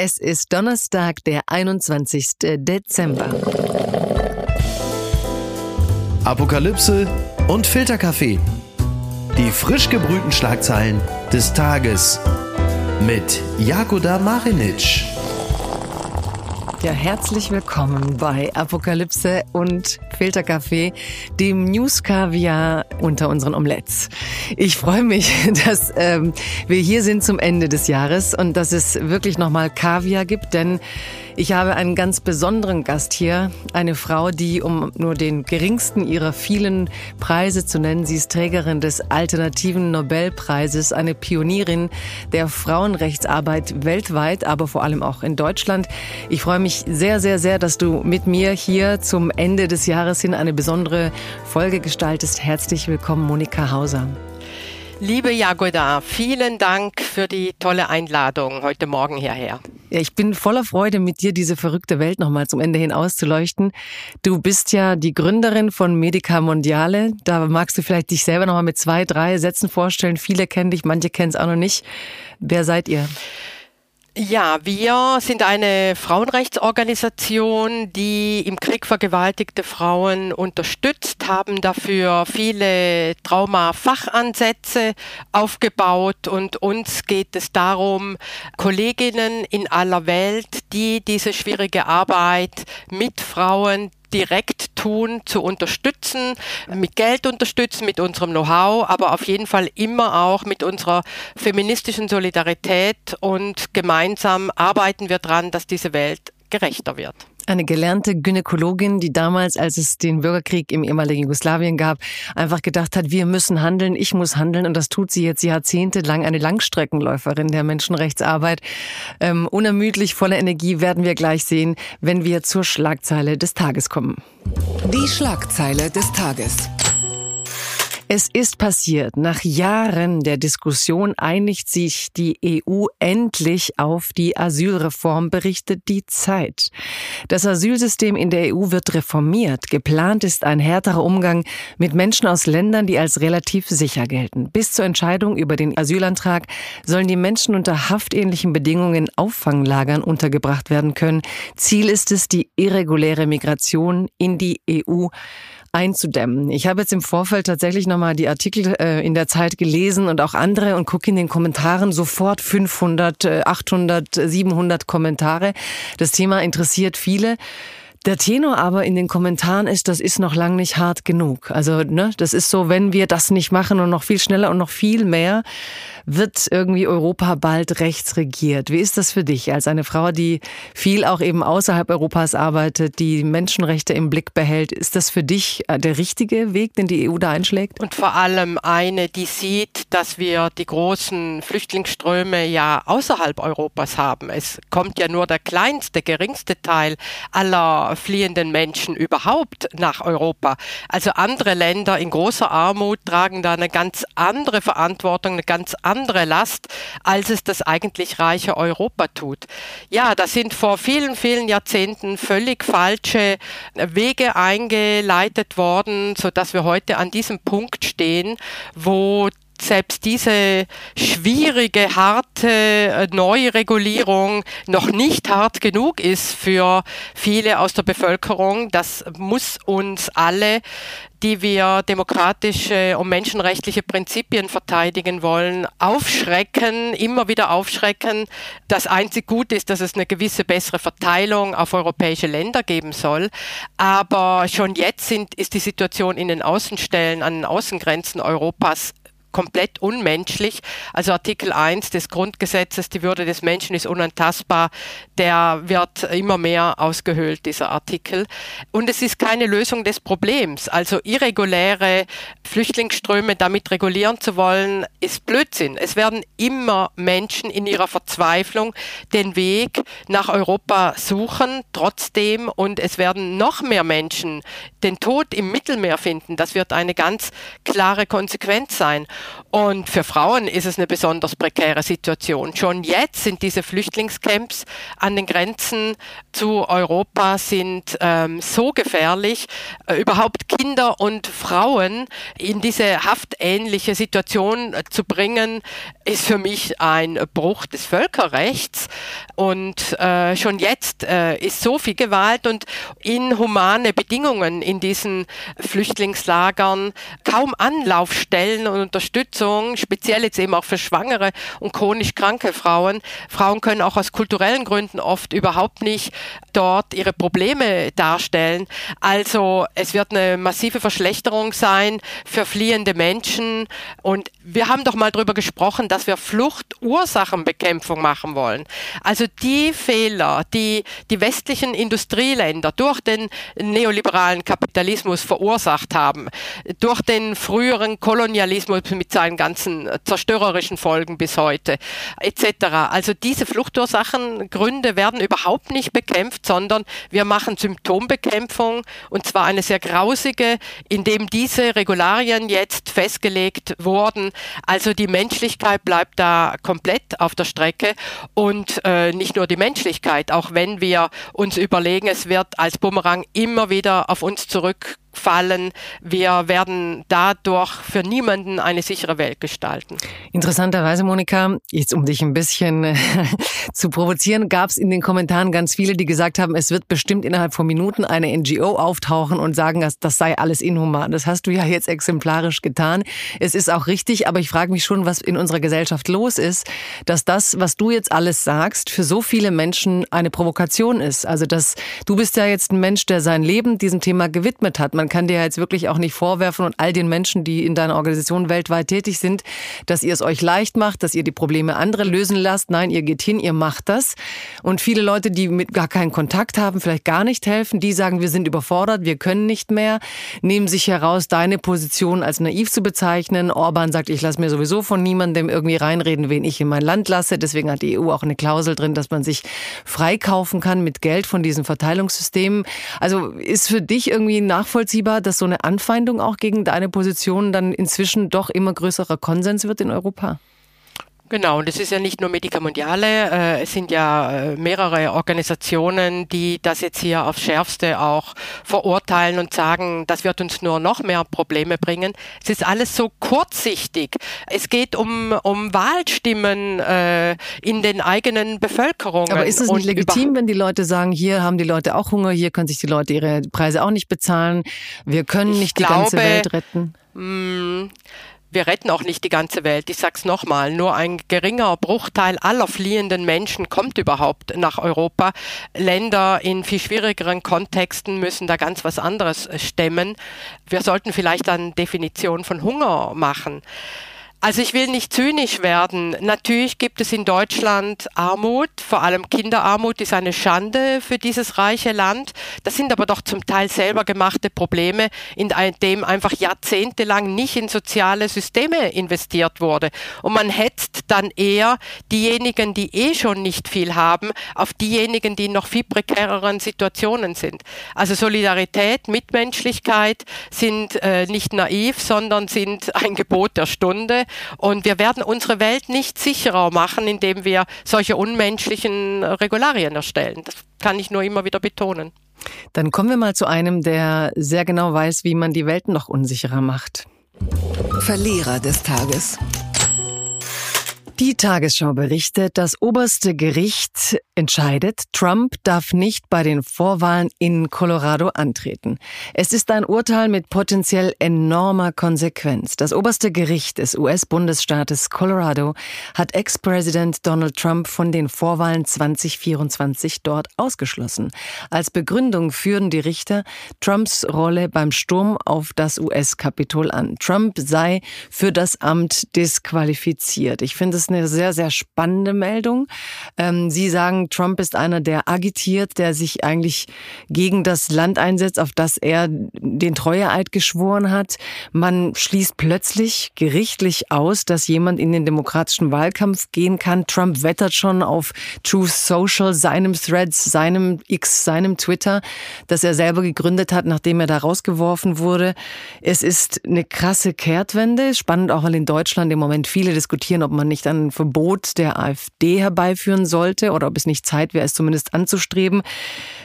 Es ist Donnerstag, der 21. Dezember. Apokalypse und Filterkaffee. Die frisch gebrühten Schlagzeilen des Tages mit Jagoda Marinic. Ja, herzlich willkommen bei Apokalypse und Filterkaffee, dem News Kaviar unter unseren Omelettes. Ich freue mich, dass ähm, wir hier sind zum Ende des Jahres und dass es wirklich nochmal Kaviar gibt, denn ich habe einen ganz besonderen Gast hier, eine Frau, die, um nur den geringsten ihrer vielen Preise zu nennen, sie ist Trägerin des alternativen Nobelpreises, eine Pionierin der Frauenrechtsarbeit weltweit, aber vor allem auch in Deutschland. Ich freue mich sehr, sehr, sehr, dass du mit mir hier zum Ende des Jahres hin eine besondere Folge gestaltest. Herzlich willkommen, Monika Hauser. Liebe Jagoda, vielen Dank für die tolle Einladung heute Morgen hierher. Ja, ich bin voller Freude, mit dir diese verrückte Welt nochmal zum Ende hin auszuleuchten. Du bist ja die Gründerin von Medica Mondiale. Da magst du vielleicht dich selber nochmal mit zwei, drei Sätzen vorstellen. Viele kennen dich, manche kennen es auch noch nicht. Wer seid ihr? Ja, wir sind eine Frauenrechtsorganisation, die im Krieg vergewaltigte Frauen unterstützt, haben dafür viele Trauma-Fachansätze aufgebaut und uns geht es darum, Kolleginnen in aller Welt, die diese schwierige Arbeit mit Frauen, direkt tun, zu unterstützen, mit Geld unterstützen, mit unserem Know-how, aber auf jeden Fall immer auch mit unserer feministischen Solidarität und gemeinsam arbeiten wir daran, dass diese Welt gerechter wird eine gelernte Gynäkologin, die damals, als es den Bürgerkrieg im ehemaligen Jugoslawien gab, einfach gedacht hat, wir müssen handeln, ich muss handeln. Und das tut sie jetzt jahrzehntelang, eine Langstreckenläuferin der Menschenrechtsarbeit. Ähm, unermüdlich, voller Energie werden wir gleich sehen, wenn wir zur Schlagzeile des Tages kommen. Die Schlagzeile des Tages. Es ist passiert. Nach Jahren der Diskussion einigt sich die EU endlich auf die Asylreform, berichtet die Zeit. Das Asylsystem in der EU wird reformiert. Geplant ist ein härterer Umgang mit Menschen aus Ländern, die als relativ sicher gelten. Bis zur Entscheidung über den Asylantrag sollen die Menschen unter haftähnlichen Bedingungen in Auffanglagern untergebracht werden können. Ziel ist es, die irreguläre Migration in die EU einzudämmen. Ich habe jetzt im Vorfeld tatsächlich nochmal die Artikel äh, in der Zeit gelesen und auch andere und gucke in den Kommentaren sofort 500, 800, 700 Kommentare. Das Thema interessiert viele. Der Tenor aber in den Kommentaren ist, das ist noch lang nicht hart genug. Also, ne, das ist so, wenn wir das nicht machen und noch viel schneller und noch viel mehr, wird irgendwie Europa bald rechts regiert. Wie ist das für dich als eine Frau, die viel auch eben außerhalb Europas arbeitet, die Menschenrechte im Blick behält? Ist das für dich äh, der richtige Weg, den die EU da einschlägt? Und vor allem eine, die sieht, dass wir die großen Flüchtlingsströme ja außerhalb Europas haben. Es kommt ja nur der kleinste, geringste Teil aller fliehenden Menschen überhaupt nach Europa. Also andere Länder in großer Armut tragen da eine ganz andere Verantwortung, eine ganz andere Last, als es das eigentlich reiche Europa tut. Ja, da sind vor vielen, vielen Jahrzehnten völlig falsche Wege eingeleitet worden, sodass wir heute an diesem Punkt stehen, wo selbst diese schwierige, harte äh, Neuregulierung noch nicht hart genug ist für viele aus der Bevölkerung. Das muss uns alle, die wir demokratische und menschenrechtliche Prinzipien verteidigen wollen, aufschrecken, immer wieder aufschrecken. Das einzig Gute ist, dass es eine gewisse bessere Verteilung auf europäische Länder geben soll. Aber schon jetzt sind, ist die Situation in den Außenstellen, an den Außengrenzen Europas komplett unmenschlich. Also Artikel 1 des Grundgesetzes, die Würde des Menschen ist unantastbar, der wird immer mehr ausgehöhlt, dieser Artikel. Und es ist keine Lösung des Problems. Also irreguläre Flüchtlingsströme damit regulieren zu wollen, ist Blödsinn. Es werden immer Menschen in ihrer Verzweiflung den Weg nach Europa suchen, trotzdem, und es werden noch mehr Menschen den Tod im Mittelmeer finden. Das wird eine ganz klare Konsequenz sein. Und für Frauen ist es eine besonders prekäre Situation. Schon jetzt sind diese Flüchtlingscamps an den Grenzen zu Europa sind ähm, so gefährlich. Äh, überhaupt Kinder und Frauen in diese haftähnliche Situation äh, zu bringen, ist für mich ein Bruch des Völkerrechts. Und äh, schon jetzt äh, ist so viel Gewalt und inhumane Bedingungen in diesen Flüchtlingslagern, kaum Anlaufstellen und Unterstützung, speziell jetzt eben auch für schwangere und chronisch kranke Frauen. Frauen können auch aus kulturellen Gründen oft überhaupt nicht dort ihre Probleme darstellen. Also es wird eine massive Verschlechterung sein für fliehende Menschen. Und wir haben doch mal darüber gesprochen, dass wir Fluchtursachenbekämpfung machen wollen. Also die Fehler, die die westlichen Industrieländer durch den neoliberalen Kapitalismus verursacht haben, durch den früheren Kolonialismus mit seinen ganzen zerstörerischen Folgen bis heute, etc. Also diese Fluchtursachengründe werden überhaupt nicht bekämpft, sondern wir machen Symptombekämpfung und zwar eine sehr grausige, indem diese Regularien jetzt festgelegt wurden. Also die Menschlichkeit bleibt da komplett auf der Strecke und äh, nicht nur die Menschlichkeit, auch wenn wir uns überlegen, es wird als Bumerang immer wieder auf uns zurück fallen. Wir werden dadurch für niemanden eine sichere Welt gestalten. Interessanterweise, Monika, jetzt um dich ein bisschen äh, zu provozieren, gab es in den Kommentaren ganz viele, die gesagt haben, es wird bestimmt innerhalb von Minuten eine NGO auftauchen und sagen, dass das sei alles inhuman. Das hast du ja jetzt exemplarisch getan. Es ist auch richtig, aber ich frage mich schon, was in unserer Gesellschaft los ist, dass das, was du jetzt alles sagst, für so viele Menschen eine Provokation ist. Also, dass du bist ja jetzt ein Mensch, der sein Leben diesem Thema gewidmet hat. Man kann dir jetzt wirklich auch nicht vorwerfen und all den Menschen, die in deiner Organisation weltweit tätig sind, dass ihr es euch leicht macht, dass ihr die Probleme anderer lösen lasst. Nein, ihr geht hin, ihr macht das. Und viele Leute, die mit gar keinen Kontakt haben, vielleicht gar nicht helfen, die sagen, wir sind überfordert, wir können nicht mehr, nehmen sich heraus, deine Position als naiv zu bezeichnen. Orban sagt, ich lasse mir sowieso von niemandem irgendwie reinreden, wen ich in mein Land lasse. Deswegen hat die EU auch eine Klausel drin, dass man sich freikaufen kann mit Geld von diesen Verteilungssystemen. Also ist für dich irgendwie nachvollziehbar, nachvollziehbar, dass so eine Anfeindung auch gegen deine Position dann inzwischen doch immer größerer Konsens wird in Europa? Genau, und es ist ja nicht nur Medica Mondiale, äh, es sind ja äh, mehrere Organisationen, die das jetzt hier aufs Schärfste auch verurteilen und sagen, das wird uns nur noch mehr Probleme bringen. Es ist alles so kurzsichtig. Es geht um, um Wahlstimmen äh, in den eigenen Bevölkerungen. Aber ist es nicht legitim, wenn die Leute sagen, hier haben die Leute auch Hunger, hier können sich die Leute ihre Preise auch nicht bezahlen, wir können nicht die glaube, ganze Welt retten? Mh, mm, wir retten auch nicht die ganze Welt. Ich sag's nochmal, nur ein geringer Bruchteil aller fliehenden Menschen kommt überhaupt nach Europa. Länder in viel schwierigeren Kontexten müssen da ganz was anderes stemmen. Wir sollten vielleicht dann Definition von Hunger machen. Also ich will nicht zynisch werden. Natürlich gibt es in Deutschland Armut, vor allem Kinderarmut ist eine Schande für dieses reiche Land. Das sind aber doch zum Teil selber gemachte Probleme, in dem einfach jahrzehntelang nicht in soziale Systeme investiert wurde. Und man hetzt dann eher diejenigen, die eh schon nicht viel haben, auf diejenigen, die in noch viel prekäreren Situationen sind. Also Solidarität, Mitmenschlichkeit sind äh, nicht naiv, sondern sind ein Gebot der Stunde. Und wir werden unsere Welt nicht sicherer machen, indem wir solche unmenschlichen Regularien erstellen. Das kann ich nur immer wieder betonen. Dann kommen wir mal zu einem, der sehr genau weiß, wie man die Welt noch unsicherer macht. Verlierer des Tages. Die Tagesschau berichtet, das oberste Gericht entscheidet, Trump darf nicht bei den Vorwahlen in Colorado antreten. Es ist ein Urteil mit potenziell enormer Konsequenz. Das oberste Gericht des US-Bundesstaates Colorado hat Ex-Präsident Donald Trump von den Vorwahlen 2024 dort ausgeschlossen. Als Begründung führen die Richter Trumps Rolle beim Sturm auf das US-Kapitol an. Trump sei für das Amt disqualifiziert. Ich finde es ist eine sehr, sehr spannende Meldung. Ähm, Sie sagen, Trump ist einer, der agitiert, der sich eigentlich gegen das Land einsetzt, auf das er den Treueeid geschworen hat. Man schließt plötzlich gerichtlich aus, dass jemand in den demokratischen Wahlkampf gehen kann. Trump wettert schon auf Truth Social, seinem Threads, seinem X, seinem Twitter, das er selber gegründet hat, nachdem er da rausgeworfen wurde. Es ist eine krasse Kehrtwende. Spannend auch, weil in Deutschland im Moment viele diskutieren, ob man nicht ein Verbot der AfD herbeiführen sollte oder ob es nicht Zeit wäre, es zumindest anzustreben.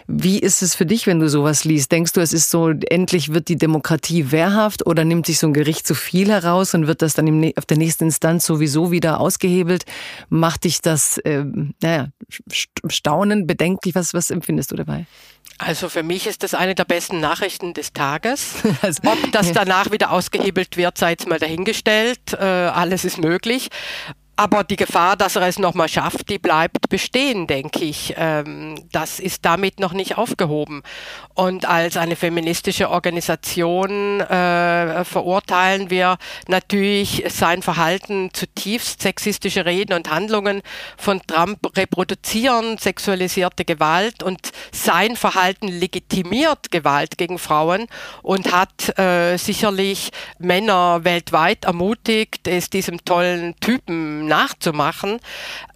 Wie ist es für dich, wenn du sowas liest? Denkst du, es ist so, endlich wird die Demokratie wehrhaft oder nimmt sich so ein Gericht zu viel heraus und wird das dann im, auf der nächsten Instanz sowieso wieder ausgehebelt? Macht dich das, äh, naja, staunen, bedenklich? Was, was empfindest du dabei? Also für mich ist das eine der besten Nachrichten des Tages. Also, Ob das danach wieder ausgehebelt wird, sei jetzt mal dahingestellt. Äh, alles ist möglich. Aber die Gefahr, dass er es nochmal schafft, die bleibt bestehen, denke ich. Ähm, das ist damit noch nicht aufgehoben. Und als eine feministische Organisation äh, verurteilen wir natürlich sein Verhalten zutiefst sexistische Reden und Handlungen von Trump reproduzieren sexualisierte Gewalt und sein Verhalten legitimiert Gewalt gegen Frauen und hat äh, sicherlich Männer weltweit ermutigt, es diesem tollen Typen nachzumachen.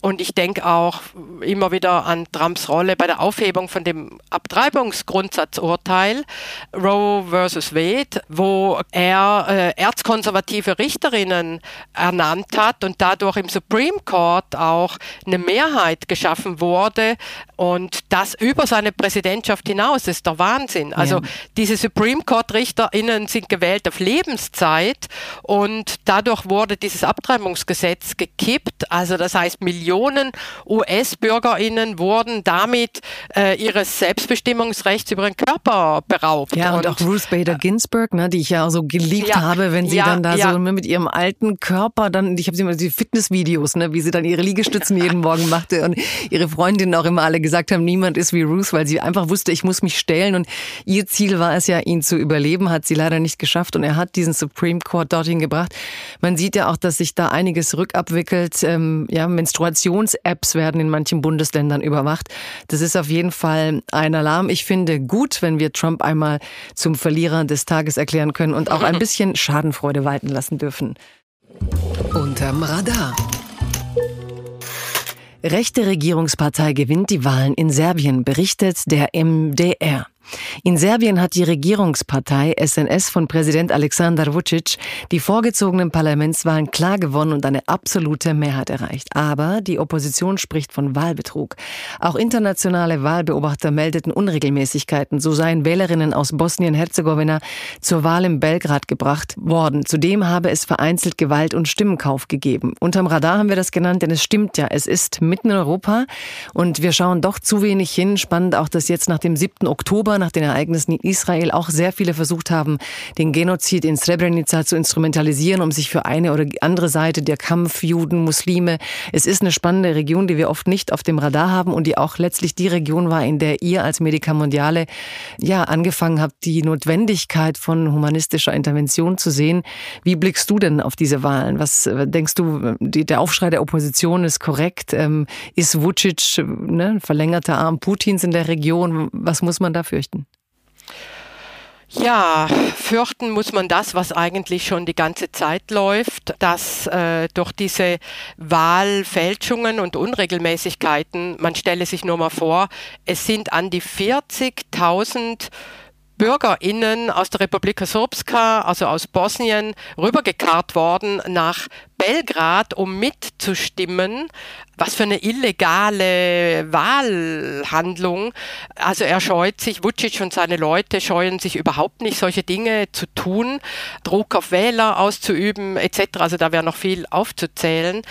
Und ich denke auch immer wieder an Trumps Rolle bei der Aufhebung von dem Abtreibungsgrundsatzurteil Roe versus Wade, wo er äh, erzkonservative Richterinnen ernannt hat und dadurch im Supreme Court auch eine Mehrheit geschaffen wurde und das über seine Präsidentschaft hinaus ist der Wahnsinn. Also ja. diese Supreme Court Richterinnen sind gewählt auf Lebenszeit und dadurch wurde dieses Abtreibungsgesetz gekippt. Also das heißt Millionen US-BürgerInnen wurden damit äh, ihres Selbstbestimmungsrechts über ihren Körper beraubt. Ja, und, und auch Ruth Bader Ginsburg, ne, die ich ja so geliebt ja, habe, wenn sie ja, dann da so mit ihrem alten Körper dann, ich habe sie immer die Fitnessvideos, ne, wie sie dann ihre Liegestützen jeden Morgen machte und ihre Freundinnen auch immer alle gesagt haben, niemand ist wie Ruth, weil sie einfach wusste, ich muss mich stellen und ihr Ziel war es ja, ihn zu überleben, hat sie leider nicht geschafft und er hat diesen Supreme Court dorthin gebracht. Man sieht ja auch, dass sich da einiges rückabwickelt, ähm, ja, Menstruation Navigations-Apps werden in manchen Bundesländern überwacht. Das ist auf jeden Fall ein Alarm. Ich finde gut, wenn wir Trump einmal zum Verlierer des Tages erklären können und auch ein bisschen Schadenfreude walten lassen dürfen. Unterm Radar. Rechte Regierungspartei gewinnt die Wahlen in Serbien, berichtet der MDR. In Serbien hat die Regierungspartei SNS von Präsident Alexander Vucic die vorgezogenen Parlamentswahlen klar gewonnen und eine absolute Mehrheit erreicht. Aber die Opposition spricht von Wahlbetrug. Auch internationale Wahlbeobachter meldeten Unregelmäßigkeiten. So seien Wählerinnen aus Bosnien-Herzegowina zur Wahl in Belgrad gebracht worden. Zudem habe es vereinzelt Gewalt und Stimmenkauf gegeben. Unterm Radar haben wir das genannt, denn es stimmt ja. Es ist mitten in Europa und wir schauen doch zu wenig hin. Spannend auch, dass jetzt nach dem 7. Oktober nach den Ereignissen in Israel auch sehr viele versucht haben, den Genozid in Srebrenica zu instrumentalisieren, um sich für eine oder andere Seite der Kampf Juden, Muslime. Es ist eine spannende Region, die wir oft nicht auf dem Radar haben und die auch letztlich die Region war, in der ihr als Medica Mondiale ja angefangen habt, die Notwendigkeit von humanistischer Intervention zu sehen. Wie blickst du denn auf diese Wahlen? Was äh, denkst du, die, der Aufschrei der Opposition ist korrekt? Ähm, ist Vucic ne, verlängerter Arm Putins in der Region? Was muss man da fürchten? Ja, fürchten muss man das, was eigentlich schon die ganze Zeit läuft, dass äh, durch diese Wahlfälschungen und Unregelmäßigkeiten, man stelle sich nur mal vor, es sind an die 40.000 BürgerInnen aus der Republika Srpska, also aus Bosnien, rübergekarrt worden nach Belgrad, um mitzustimmen. Was für eine illegale Wahlhandlung. Also er scheut sich, Vucic und seine Leute scheuen sich überhaupt nicht, solche Dinge zu tun, Druck auf Wähler auszuüben etc. Also da wäre noch viel aufzuzählen.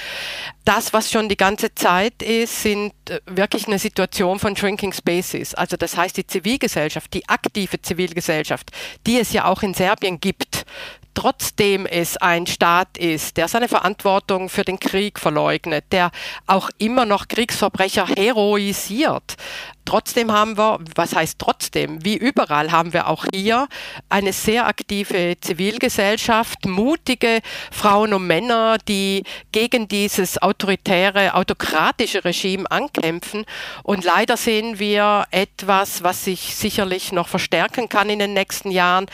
Das, was schon die ganze Zeit ist, sind äh, wirklich eine Situation von Shrinking Spaces. Also das heißt, die Zivilgesellschaft, die aktive Zivilgesellschaft, die es ja auch in Serbien gibt, trotzdem es ein Staat ist, der seine Verantwortung für den Krieg verleugnet, der auch immer noch Kriegsverbrecher heroisiert, trotzdem haben wir, was heißt trotzdem, wie überall haben wir auch hier eine sehr aktive Zivilgesellschaft, mutige Frauen und Männer, die gegen dieses autoritäre, autokratische Regime ankämpfen. Und leider sehen wir etwas, was sich sicherlich noch verstärken kann in den nächsten Jahren.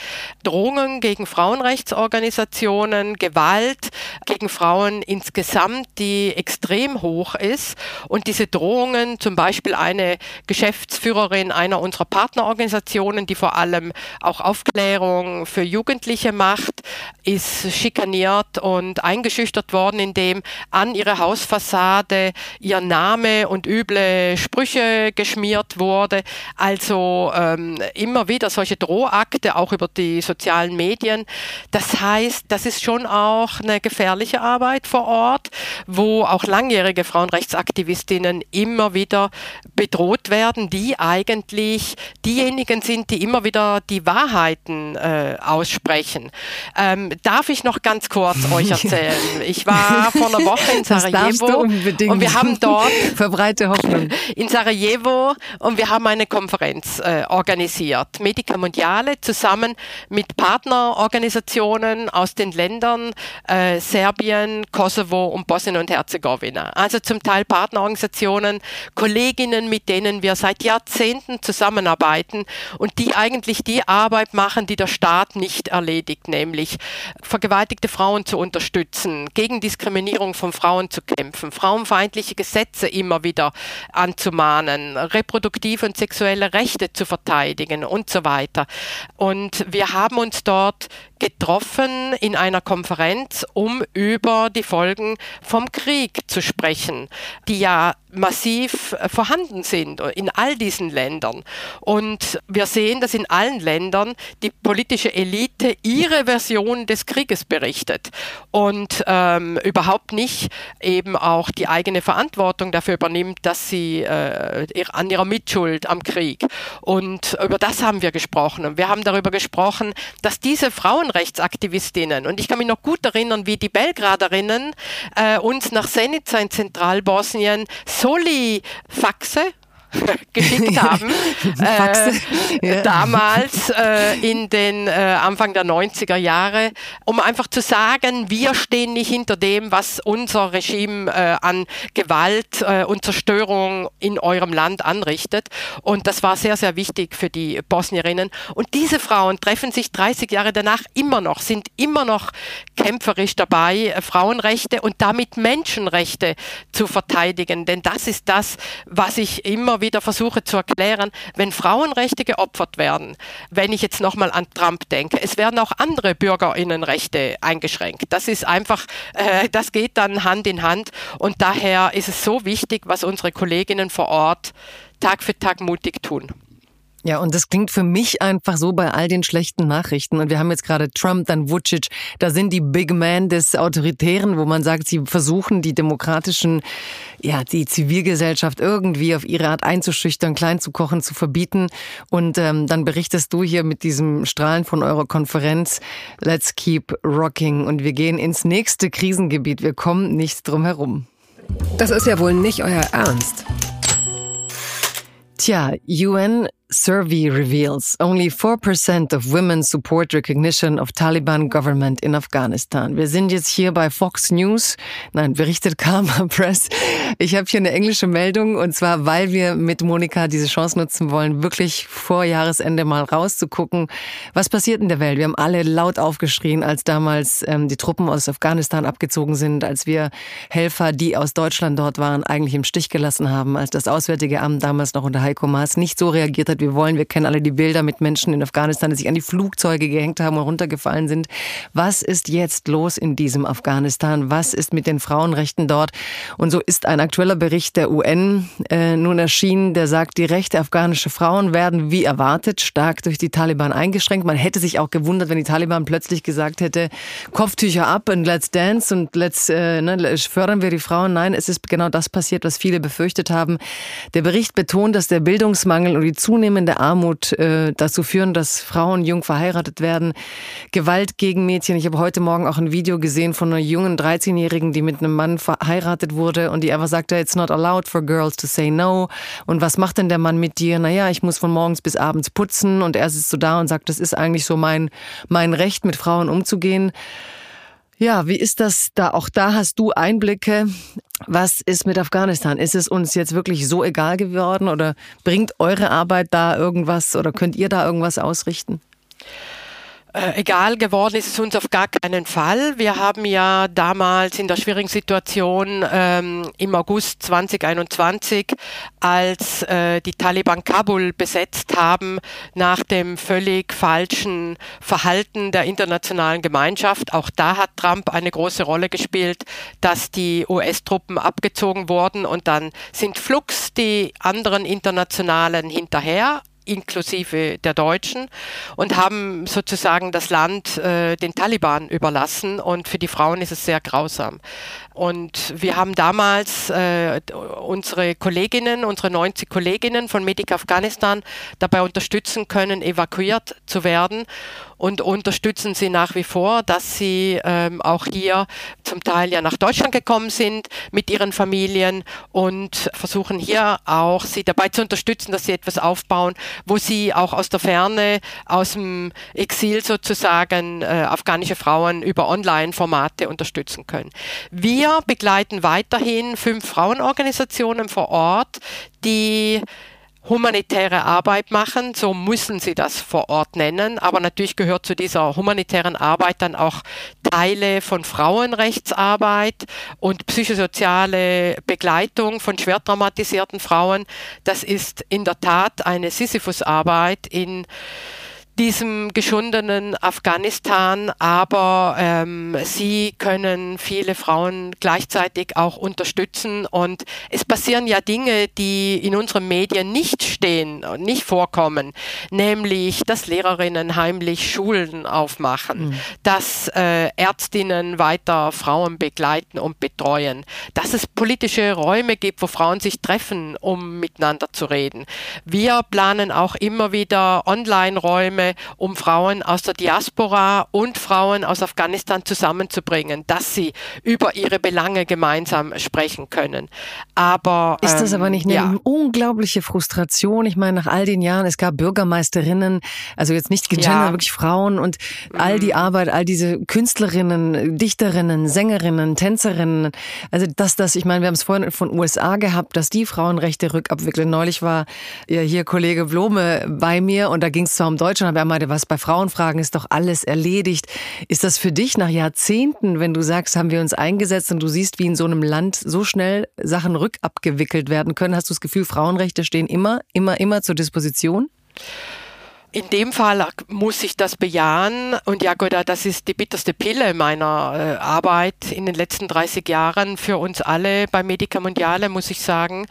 Drohungen gegen Frauenrechtsorganisationen, Gewalt gegen Frauen insgesamt, die extrem hoch ist. Und diese Drohungen, zum Beispiel eine Geschäftsführerin einer unserer Partnerorganisationen, die vor allem auch Aufklärung für Jugendliche macht, ist schikaniert und eingeschüchtert worden, indem an ihre Hausfassade ihr Name und üble Sprüche geschmiert wurde. Also ähm, immer wieder solche Drohakte, auch über die sozialen Medien. Das heißt, das ist schon auch eine gefährliche Arbeit vor Ort, wo auch langjährige Frauenrechtsaktivistinnen immer wieder bedroht werden, die eigentlich diejenigen sind, die immer wieder die Wahrheiten äh, aussprechen. Ähm, darf ich noch ganz kurz euch erzählen? Ich war vor einer Woche in Sarajevo und wir haben dort verbreite Hoffnung in Sarajevo und wir haben eine Konferenz äh, organisiert, Medica Mondiale, zusammen mit Partnerorganisationen aus den Ländern äh, Serbien, Kosovo und Bosnien und Herzegowina. Also zum Teil Partnerorganisationen, Kolleginnen, mit denen wir seit Jahrzehnten zusammenarbeiten und die eigentlich die Arbeit machen, die der Staat nicht erledigt, nämlich vergewaltigte Frauen zu unterstützen, gegen Diskriminierung von Frauen zu kämpfen, frauenfeindliche Gesetze immer wieder anzumahnen, reproduktive und sexuelle Rechte zu verteidigen und so weiter. Und wir haben uns dort getroffen in einer Konferenz, um über die Folgen vom Krieg zu sprechen, die ja massiv äh, vorhanden sind in all diesen Ländern. Und wir sehen, dass in allen Ländern die politische Elite ihre Version des Krieges berichtet und ähm, überhaupt nicht eben auch die eigene Verantwortung dafür übernimmt, dass sie äh, an ihrer Mitschuld am Krieg. Und über das haben wir gesprochen. Und wir haben darüber gesprochen, dass diese Frauenrechtsaktivistinnen, und ich kann mich noch gut erinnern, wie die Belgraderinnen äh, uns nach Senica in Zentralbosnien Soli-Faxe geschickt haben. äh, ja. Damals äh, in den äh, Anfang der 90er Jahre, um einfach zu sagen, wir stehen nicht hinter dem, was unser Regime äh, an Gewalt äh, und Zerstörung in eurem Land anrichtet. Und das war sehr, sehr wichtig für die Bosnierinnen. Und diese Frauen treffen sich 30 Jahre danach immer noch, sind immer noch kämpferisch dabei, äh, Frauenrechte und damit Menschenrechte zu verteidigen. Denn das ist das, was ich immer wieder versuche zu erklären, wenn Frauenrechte geopfert werden, wenn ich jetzt nochmal an Trump denke, es werden auch andere Bürgerinnenrechte eingeschränkt. Das ist einfach, äh, das geht dann Hand in Hand und daher ist es so wichtig, was unsere Kolleginnen vor Ort Tag für Tag mutig tun. Ja, und das klingt für mich einfach so bei all den schlechten Nachrichten. Und wir haben jetzt gerade Trump, dann Vucic. Da sind die Big Men des Autoritären, wo man sagt, sie versuchen die demokratischen, ja, die Zivilgesellschaft irgendwie auf ihre Art einzuschüchtern, klein zu kochen, zu verbieten. Und ähm, dann berichtest du hier mit diesem Strahlen von eurer Konferenz, Let's Keep Rocking. Und wir gehen ins nächste Krisengebiet. Wir kommen nicht drum herum. Das ist ja wohl nicht euer Ernst. Tja, UN survey reveals only 4% of women support recognition of Taliban government in Afghanistan. Wir sind jetzt hier bei Fox News. Nein, berichtet Karma Press. Ich habe hier eine englische Meldung und zwar, weil wir mit Monika diese Chance nutzen wollen, wirklich vor Jahresende mal rauszugucken, was passiert in der Welt. Wir haben alle laut aufgeschrien, als damals ähm, die Truppen aus Afghanistan abgezogen sind, als wir Helfer, die aus Deutschland dort waren, eigentlich im Stich gelassen haben, als das Auswärtige Amt damals noch unter Heiko Maas nicht so reagiert hat, wir wollen. Wir kennen alle die Bilder mit Menschen in Afghanistan, die sich an die Flugzeuge gehängt haben und runtergefallen sind. Was ist jetzt los in diesem Afghanistan? Was ist mit den Frauenrechten dort? Und so ist ein aktueller Bericht der UN äh, nun erschienen, der sagt, die Rechte afghanischer Frauen werden wie erwartet stark durch die Taliban eingeschränkt. Man hätte sich auch gewundert, wenn die Taliban plötzlich gesagt hätte, Kopftücher ab und let's dance und let's äh, ne, fördern wir die Frauen. Nein, es ist genau das passiert, was viele befürchtet haben. Der Bericht betont, dass der Bildungsmangel und die zunehmende zunehmende Armut äh, dazu führen, dass Frauen jung verheiratet werden, Gewalt gegen Mädchen. Ich habe heute Morgen auch ein Video gesehen von einer jungen 13-Jährigen, die mit einem Mann verheiratet wurde und die einfach sagte, it's not allowed for girls to say no. Und was macht denn der Mann mit dir? Naja, ich muss von morgens bis abends putzen und er sitzt so da und sagt, das ist eigentlich so mein, mein Recht, mit Frauen umzugehen. Ja, wie ist das da? Auch da hast du Einblicke. Was ist mit Afghanistan? Ist es uns jetzt wirklich so egal geworden oder bringt eure Arbeit da irgendwas oder könnt ihr da irgendwas ausrichten? Äh, egal geworden ist es uns auf gar keinen Fall. Wir haben ja damals in der schwierigen Situation ähm, im August 2021, als äh, die Taliban Kabul besetzt haben, nach dem völlig falschen Verhalten der internationalen Gemeinschaft, auch da hat Trump eine große Rolle gespielt, dass die US-Truppen abgezogen wurden und dann sind flugs die anderen Internationalen hinterher inklusive der Deutschen und haben sozusagen das Land äh, den Taliban überlassen und für die Frauen ist es sehr grausam. Und wir haben damals äh, unsere Kolleginnen, unsere 90 Kolleginnen von Medic Afghanistan dabei unterstützen können, evakuiert zu werden und unterstützen sie nach wie vor, dass sie ähm, auch hier zum Teil ja nach Deutschland gekommen sind mit ihren Familien und versuchen hier auch sie dabei zu unterstützen, dass sie etwas aufbauen, wo sie auch aus der Ferne, aus dem Exil sozusagen äh, afghanische Frauen über Online-Formate unterstützen können. Wir begleiten weiterhin fünf Frauenorganisationen vor Ort, die humanitäre Arbeit machen, so müssen sie das vor Ort nennen, aber natürlich gehört zu dieser humanitären Arbeit dann auch Teile von Frauenrechtsarbeit und psychosoziale Begleitung von schwer traumatisierten Frauen. Das ist in der Tat eine Sisyphusarbeit in diesem geschundenen Afghanistan, aber ähm, sie können viele Frauen gleichzeitig auch unterstützen und es passieren ja Dinge, die in unseren Medien nicht stehen, nicht vorkommen, nämlich, dass Lehrerinnen heimlich Schulen aufmachen, mhm. dass äh, Ärztinnen weiter Frauen begleiten und betreuen, dass es politische Räume gibt, wo Frauen sich treffen, um miteinander zu reden. Wir planen auch immer wieder Online-Räume, Programme, um Frauen aus der Diaspora und Frauen aus Afghanistan zusammenzubringen, dass sie über ihre Belange gemeinsam sprechen können. Aber ist das aber nicht eine ja. unglaubliche Frustration? Ich meine, nach all den Jahren, es gab Bürgermeisterinnen, also jetzt nicht gegendert, ja. wirklich Frauen und all die mhm. Arbeit, all diese Künstlerinnen, Dichterinnen, Sängerinnen, Tänzerinnen. Also dass das, ich meine, wir haben es vorhin von USA gehabt, dass die Frauenrechte rückabwickeln. Neulich war ja hier Kollege Blome bei mir und da ging es zwar um Deutschland, aber er meinte, was bei Frauenfragen ist doch alles erledigt. Ist das für dich nach Jahrzehnten, wenn du sagst, haben wir uns eingesetzt und du siehst, wie in so einem Land so schnell Sachen rückabgewickelt werden können, hast du das Gefühl, Frauenrechte stehen immer, immer, immer zur Disposition? In dem Fall muss ich das bejahen und ja Gott, das ist die bitterste Pille meiner äh, Arbeit in den letzten 30 Jahren für uns alle bei Medica Mondiale, muss ich sagen.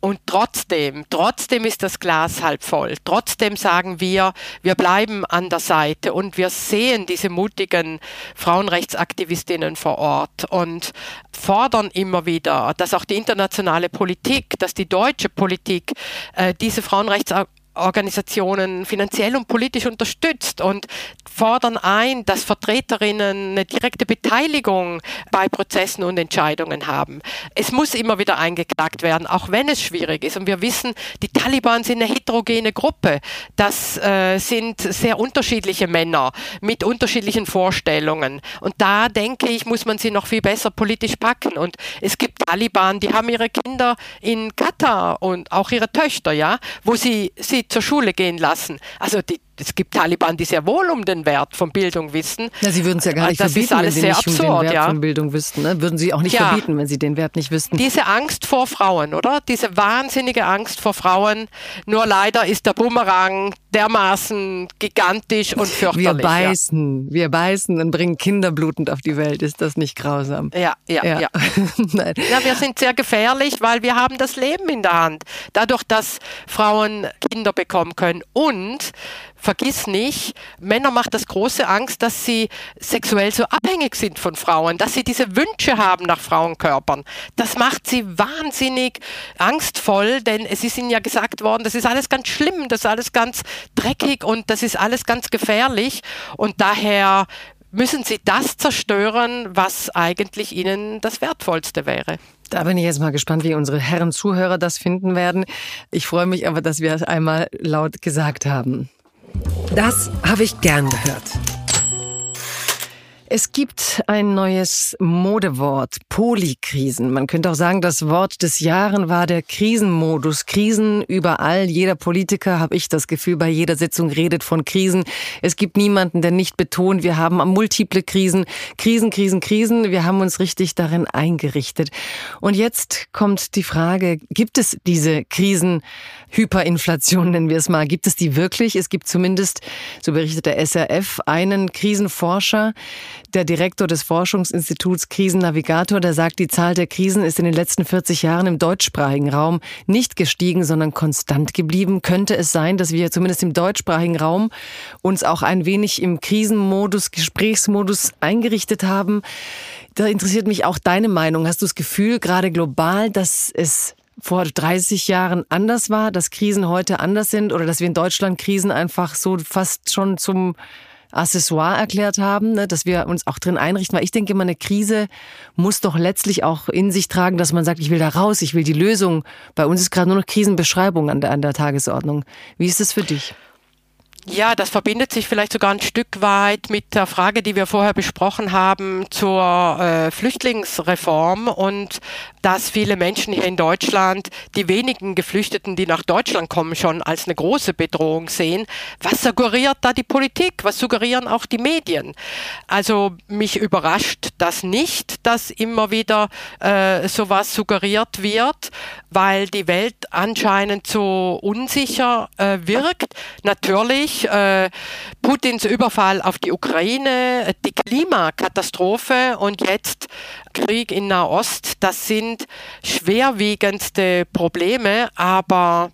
Und trotzdem, trotzdem ist das Glas halb voll. Trotzdem sagen wir, wir bleiben an der Seite und wir sehen diese mutigen Frauenrechtsaktivistinnen vor Ort und fordern immer wieder, dass auch die internationale Politik, dass die deutsche Politik äh, diese Frauenrechtsaktivistinnen Organisationen finanziell und politisch unterstützt und fordern ein, dass Vertreterinnen eine direkte Beteiligung bei Prozessen und Entscheidungen haben. Es muss immer wieder eingeklagt werden, auch wenn es schwierig ist. Und wir wissen, die Taliban sind eine heterogene Gruppe. Das äh, sind sehr unterschiedliche Männer mit unterschiedlichen Vorstellungen. Und da denke ich, muss man sie noch viel besser politisch packen. Und es gibt Taliban, die haben ihre Kinder in Katar und auch ihre Töchter, ja, wo sie sie zur Schule gehen lassen. Also die, es gibt Taliban, die sehr wohl um den Wert von Bildung wissen. Ja, sie würden es ja gar nicht das verbieten, wenn sie nicht absurd, um den Wert ja. von Bildung wüssten. Ne? Würden sie auch nicht ja. verbieten, wenn sie den Wert nicht wüssten. Diese Angst vor Frauen, oder? Diese wahnsinnige Angst vor Frauen. Nur leider ist der Bumerang dermaßen gigantisch und fürchterlich. Wir beißen, ja. wir beißen und bringen Kinder blutend auf die Welt. Ist das nicht grausam? Ja, ja, ja. Ja, ja wir sind sehr gefährlich, weil wir haben das Leben in der Hand. Dadurch, dass Frauen Kinder bekommen können und vergiss nicht, Männer macht das große Angst, dass sie sexuell so abhängig sind von Frauen, dass sie diese Wünsche haben nach Frauenkörpern. Das macht sie wahnsinnig angstvoll, denn es ist ihnen ja gesagt worden, das ist alles ganz schlimm, das ist alles ganz dreckig und das ist alles ganz gefährlich. Und daher müssen sie das zerstören, was eigentlich ihnen das Wertvollste wäre. Da bin ich jetzt mal gespannt, wie unsere Herren Zuhörer das finden werden. Ich freue mich aber, dass wir es einmal laut gesagt haben. Das habe ich gern gehört. Es gibt ein neues Modewort, Polykrisen. Man könnte auch sagen, das Wort des Jahres war der Krisenmodus. Krisen überall. Jeder Politiker, habe ich das Gefühl, bei jeder Sitzung redet von Krisen. Es gibt niemanden, der nicht betont, wir haben multiple Krisen. Krisen, Krisen, Krisen. Wir haben uns richtig darin eingerichtet. Und jetzt kommt die Frage, gibt es diese Krisen, Hyperinflation nennen wir es mal, gibt es die wirklich? Es gibt zumindest, so berichtet der SRF, einen Krisenforscher, der Direktor des Forschungsinstituts Krisennavigator, der sagt, die Zahl der Krisen ist in den letzten 40 Jahren im deutschsprachigen Raum nicht gestiegen, sondern konstant geblieben. Könnte es sein, dass wir zumindest im deutschsprachigen Raum uns auch ein wenig im Krisenmodus, Gesprächsmodus eingerichtet haben? Da interessiert mich auch deine Meinung. Hast du das Gefühl, gerade global, dass es vor 30 Jahren anders war, dass Krisen heute anders sind oder dass wir in Deutschland Krisen einfach so fast schon zum Accessoire erklärt haben, ne, dass wir uns auch drin einrichten. Weil ich denke immer, eine Krise muss doch letztlich auch in sich tragen, dass man sagt, ich will da raus, ich will die Lösung. Bei uns ist gerade nur noch Krisenbeschreibung an der, an der Tagesordnung. Wie ist es für dich? Ja, das verbindet sich vielleicht sogar ein Stück weit mit der Frage, die wir vorher besprochen haben zur äh, Flüchtlingsreform und dass viele Menschen hier in Deutschland die wenigen Geflüchteten, die nach Deutschland kommen, schon als eine große Bedrohung sehen. Was suggeriert da die Politik? Was suggerieren auch die Medien? Also mich überrascht das nicht, dass immer wieder äh, sowas suggeriert wird, weil die Welt anscheinend so unsicher äh, wirkt. Natürlich äh, Putins Überfall auf die Ukraine, die Klimakatastrophe und jetzt Krieg in Nahost, das sind schwerwiegendste Probleme, aber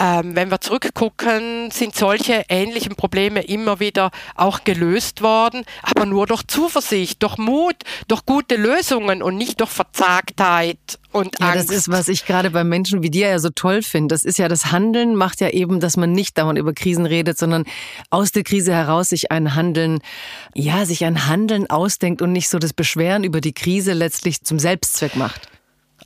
ähm, wenn wir zurückgucken, sind solche ähnlichen Probleme immer wieder auch gelöst worden, aber nur durch Zuversicht, durch Mut, durch gute Lösungen und nicht durch Verzagtheit und ja, Angst. Das ist, was ich gerade bei Menschen wie dir ja so toll finde. Das ist ja das Handeln macht ja eben, dass man nicht dauernd über Krisen redet, sondern aus der Krise heraus sich ein Handeln, ja, sich ein Handeln ausdenkt und nicht so das Beschweren über die Krise letztlich zum Selbstzweck macht.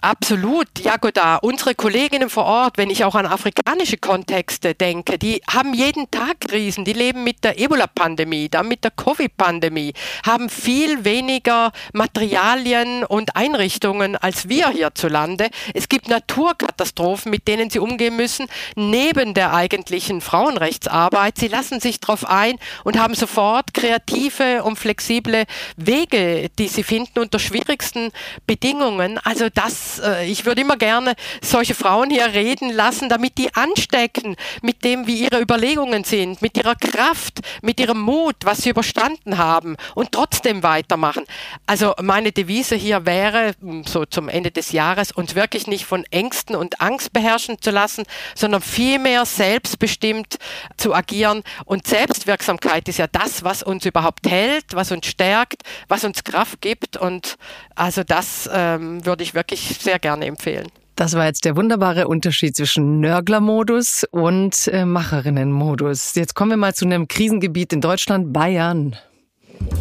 Absolut, Jagoda. Unsere Kolleginnen vor Ort, wenn ich auch an afrikanische Kontexte denke, die haben jeden Tag Krisen. Die leben mit der Ebola-Pandemie, dann mit der Covid-Pandemie, haben viel weniger Materialien und Einrichtungen als wir hierzulande. Es gibt Naturkatastrophen, mit denen sie umgehen müssen, neben der eigentlichen Frauenrechtsarbeit. Sie lassen sich darauf ein und haben sofort kreative und flexible Wege, die sie finden unter schwierigsten Bedingungen. Also das äh, ich würde immer gerne solche Frauen hier reden lassen, damit die anstecken mit dem, wie ihre Überlegungen sind, mit ihrer Kraft, mit ihrem Mut, was sie überstanden haben und trotzdem weitermachen. Also meine Devise hier wäre, hm, so zum Ende des Jahres, uns wirklich nicht von Ängsten und Angst beherrschen zu lassen, sondern vielmehr selbstbestimmt zu agieren. Und Selbstwirksamkeit ist ja das, was uns überhaupt hält, was uns stärkt, was uns Kraft gibt. Und also das ähm, würde ich wirklich sehr gerne empfehlen. Das war jetzt der wunderbare Unterschied zwischen Nörglermodus und äh, Macherinnenmodus. Jetzt kommen wir mal zu einem Krisengebiet in Deutschland, Bayern.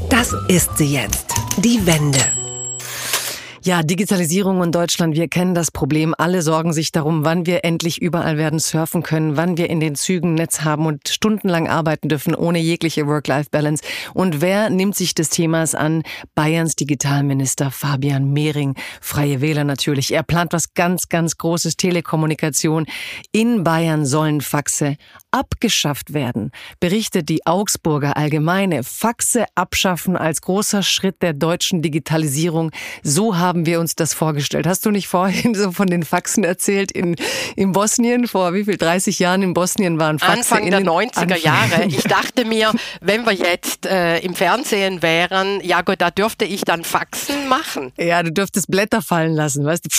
Das ist sie jetzt, die Wende. Ja, Digitalisierung in Deutschland, wir kennen das Problem. Alle sorgen sich darum, wann wir endlich überall werden surfen können, wann wir in den Zügen Netz haben und stundenlang arbeiten dürfen, ohne jegliche Work-Life-Balance. Und wer nimmt sich des Themas an? Bayerns Digitalminister Fabian Mehring, Freie Wähler natürlich. Er plant was ganz, ganz Großes, Telekommunikation. In Bayern sollen Faxe abgeschafft werden, berichtet die Augsburger Allgemeine. Faxe abschaffen als großer Schritt der deutschen Digitalisierung. So haben wir uns das vorgestellt. Hast du nicht vorhin so von den Faxen erzählt in, in Bosnien? Vor wie viel? 30 Jahren in Bosnien waren Faxe Anfang in der 90er Anfang. Jahre. Ich dachte mir, wenn wir jetzt äh, im Fernsehen wären, ja gut, da dürfte ich dann Faxen machen. Ja, du dürftest Blätter fallen lassen, weißt du?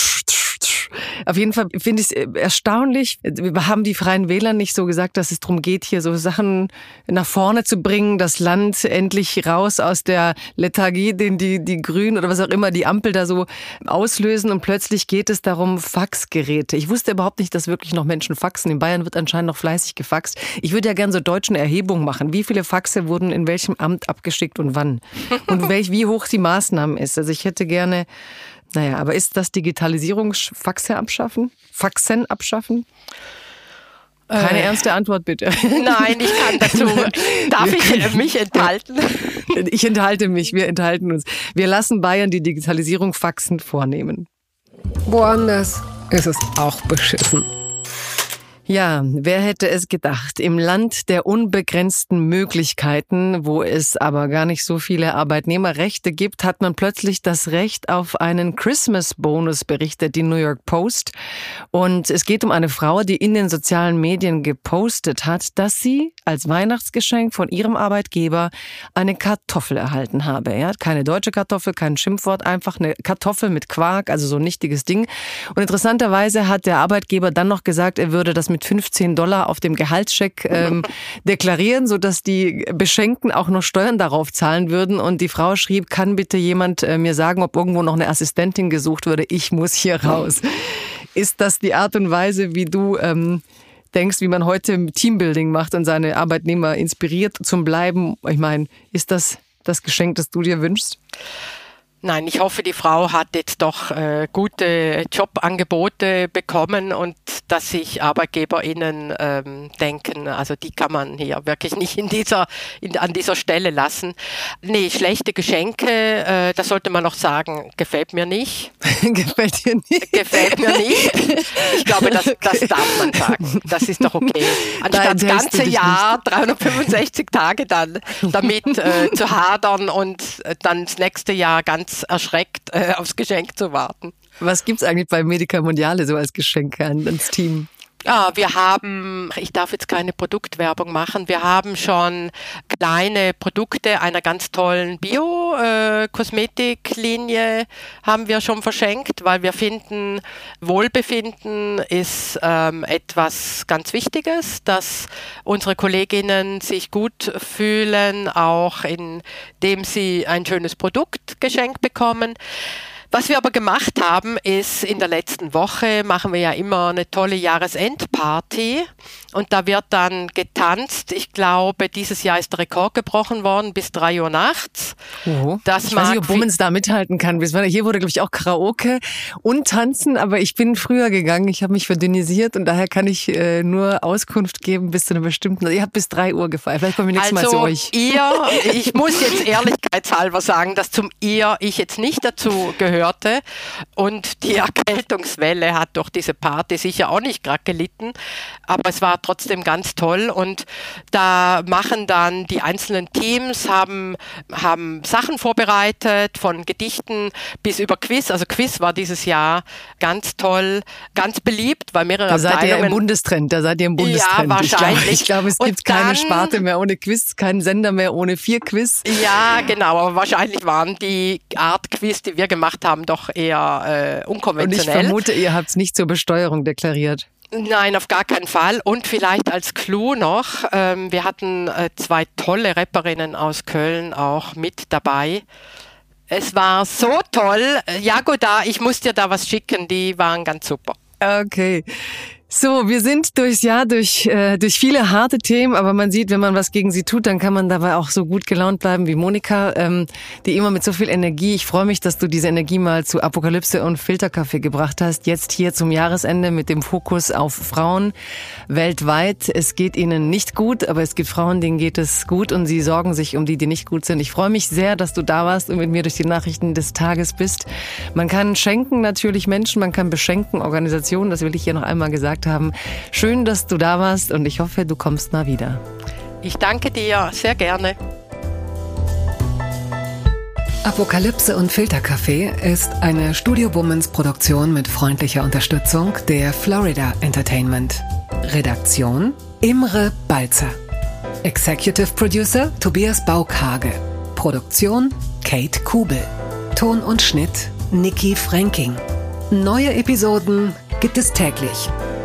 Auf jeden Fall finde ich es äh, erstaunlich. Wir haben die Freien Wähler nicht so gesagt, dass es darum geht, hier so Sachen nach vorne zu bringen, das Land endlich raus aus der Lethargie, den die, die Grünen oder was auch immer die Ampel da so auslösen. Und plötzlich geht es darum, Faxgeräte. Ich wusste überhaupt nicht, dass wirklich noch Menschen faxen. In Bayern wird anscheinend noch fleißig gefaxt. Ich würde ja gerne so deutschen Erhebungen machen. Wie viele Faxe wurden in welchem Amt abgeschickt und wann? Und welch, wie hoch die Maßnahmen ist. Also ich hätte gerne naja, aber ist das Digitalisierung Faxe abschaffen? Faxen abschaffen? Keine äh, ernste Antwort, bitte. Nein, ich kann dazu. Darf ich mich enthalten? Ich enthalte mich, wir enthalten uns. Wir lassen Bayern die Digitalisierung faxend vornehmen. Woanders ist es auch beschissen. Ja, wer hätte es gedacht? Im Land der unbegrenzten Möglichkeiten, wo es aber gar nicht so viele Arbeitnehmerrechte gibt, hat man plötzlich das Recht auf einen Christmas-Bonus, berichtet die New York Post. Und es geht um eine Frau, die in den sozialen Medien gepostet hat, dass sie als Weihnachtsgeschenk von ihrem Arbeitgeber eine Kartoffel erhalten habe. Er hat keine deutsche Kartoffel, kein Schimpfwort, einfach eine Kartoffel mit Quark, also so ein nichtiges Ding. Und interessanterweise hat der Arbeitgeber dann noch gesagt, er würde das mit 15 Dollar auf dem Gehaltscheck ähm, deklarieren, sodass die Beschenkten auch noch Steuern darauf zahlen würden. Und die Frau schrieb, kann bitte jemand äh, mir sagen, ob irgendwo noch eine Assistentin gesucht würde? Ich muss hier raus. Ist das die Art und Weise, wie du ähm, denkst, wie man heute Teambuilding macht und seine Arbeitnehmer inspiriert zum Bleiben? Ich meine, ist das das Geschenk, das du dir wünschst? Nein, ich hoffe, die Frau hat jetzt doch äh, gute Jobangebote bekommen und dass sich ArbeitgeberInnen ähm, denken, also die kann man hier wirklich nicht in dieser, in, an dieser Stelle lassen. Nee, schlechte Geschenke, äh, das sollte man noch sagen, gefällt mir nicht. gefällt dir nicht? Gefällt mir nicht. Ich glaube, das, das darf man sagen. Das ist doch okay. Anstatt das ganze Jahr, nicht. 365 Tage dann damit äh, zu hadern und äh, dann das nächste Jahr ganz erschreckt, äh, aufs Geschenk zu warten. Was gibt's eigentlich bei Medica Mondiale so als Geschenk ans Team? Ja, wir haben, ich darf jetzt keine Produktwerbung machen, wir haben schon kleine Produkte einer ganz tollen Bio-Kosmetiklinie äh, haben wir schon verschenkt, weil wir finden, Wohlbefinden ist ähm, etwas ganz Wichtiges, dass unsere Kolleginnen sich gut fühlen, auch indem sie ein schönes Produkt geschenkt bekommen. Was wir aber gemacht haben, ist in der letzten Woche machen wir ja immer eine tolle Jahresendparty und da wird dann getanzt. Ich glaube, dieses Jahr ist der Rekord gebrochen worden bis drei Uhr nachts. Oh. Das ich weiß nicht, ob Bummens da mithalten kann. Hier wurde, glaube ich, auch Karaoke und Tanzen, aber ich bin früher gegangen. Ich habe mich verdünnisiert und daher kann ich äh, nur Auskunft geben bis zu einer bestimmten. Also ihr habt bis drei Uhr gefeiert. Vielleicht kommen wir nächstes also, Mal zu euch. Ihr, ich muss jetzt ehrlichkeitshalber sagen, dass zum ihr ich jetzt nicht dazu gehöre hörte. Und die Erkältungswelle hat durch diese Party sicher auch nicht gerade gelitten, aber es war trotzdem ganz toll. Und da machen dann die einzelnen Teams, haben, haben Sachen vorbereitet, von Gedichten bis über Quiz. Also Quiz war dieses Jahr ganz toll, ganz beliebt, weil mehrere da seid ihr im Bundestrend, da seid ihr im Bundestrend. Ja, wahrscheinlich. Ich glaube, glaub, es gibt dann, keine Sparte mehr ohne Quiz, keinen Sender mehr ohne vier Quiz. Ja, genau, aber wahrscheinlich waren die Art Quiz, die wir gemacht haben, haben, doch eher äh, unkonventionell. Und ich vermute, ihr habt es nicht zur Besteuerung deklariert. Nein, auf gar keinen Fall. Und vielleicht als Clou noch, ähm, wir hatten äh, zwei tolle Rapperinnen aus Köln auch mit dabei. Es war so toll. Jagoda, ich muss dir da was schicken, die waren ganz super. Okay. So, wir sind durchs Jahr durch, äh, durch viele harte Themen, aber man sieht, wenn man was gegen sie tut, dann kann man dabei auch so gut gelaunt bleiben wie Monika, ähm, die immer mit so viel Energie. Ich freue mich, dass du diese Energie mal zu Apokalypse und Filterkaffee gebracht hast. Jetzt hier zum Jahresende mit dem Fokus auf Frauen weltweit. Es geht ihnen nicht gut, aber es gibt Frauen, denen geht es gut und sie sorgen sich um die, die nicht gut sind. Ich freue mich sehr, dass du da warst und mit mir durch die Nachrichten des Tages bist. Man kann schenken natürlich Menschen, man kann beschenken Organisationen, das will ich hier noch einmal gesagt gesagt haben. Schön, dass du da warst und ich hoffe, du kommst mal wieder. Ich danke dir sehr gerne. Apokalypse und Filterkaffee ist eine Studio Womans Produktion mit freundlicher Unterstützung der Florida Entertainment. Redaktion Imre Balzer. Executive Producer Tobias Baukhage. Produktion Kate Kubel. Ton und Schnitt Nikki Franking. Neue Episoden gibt es täglich.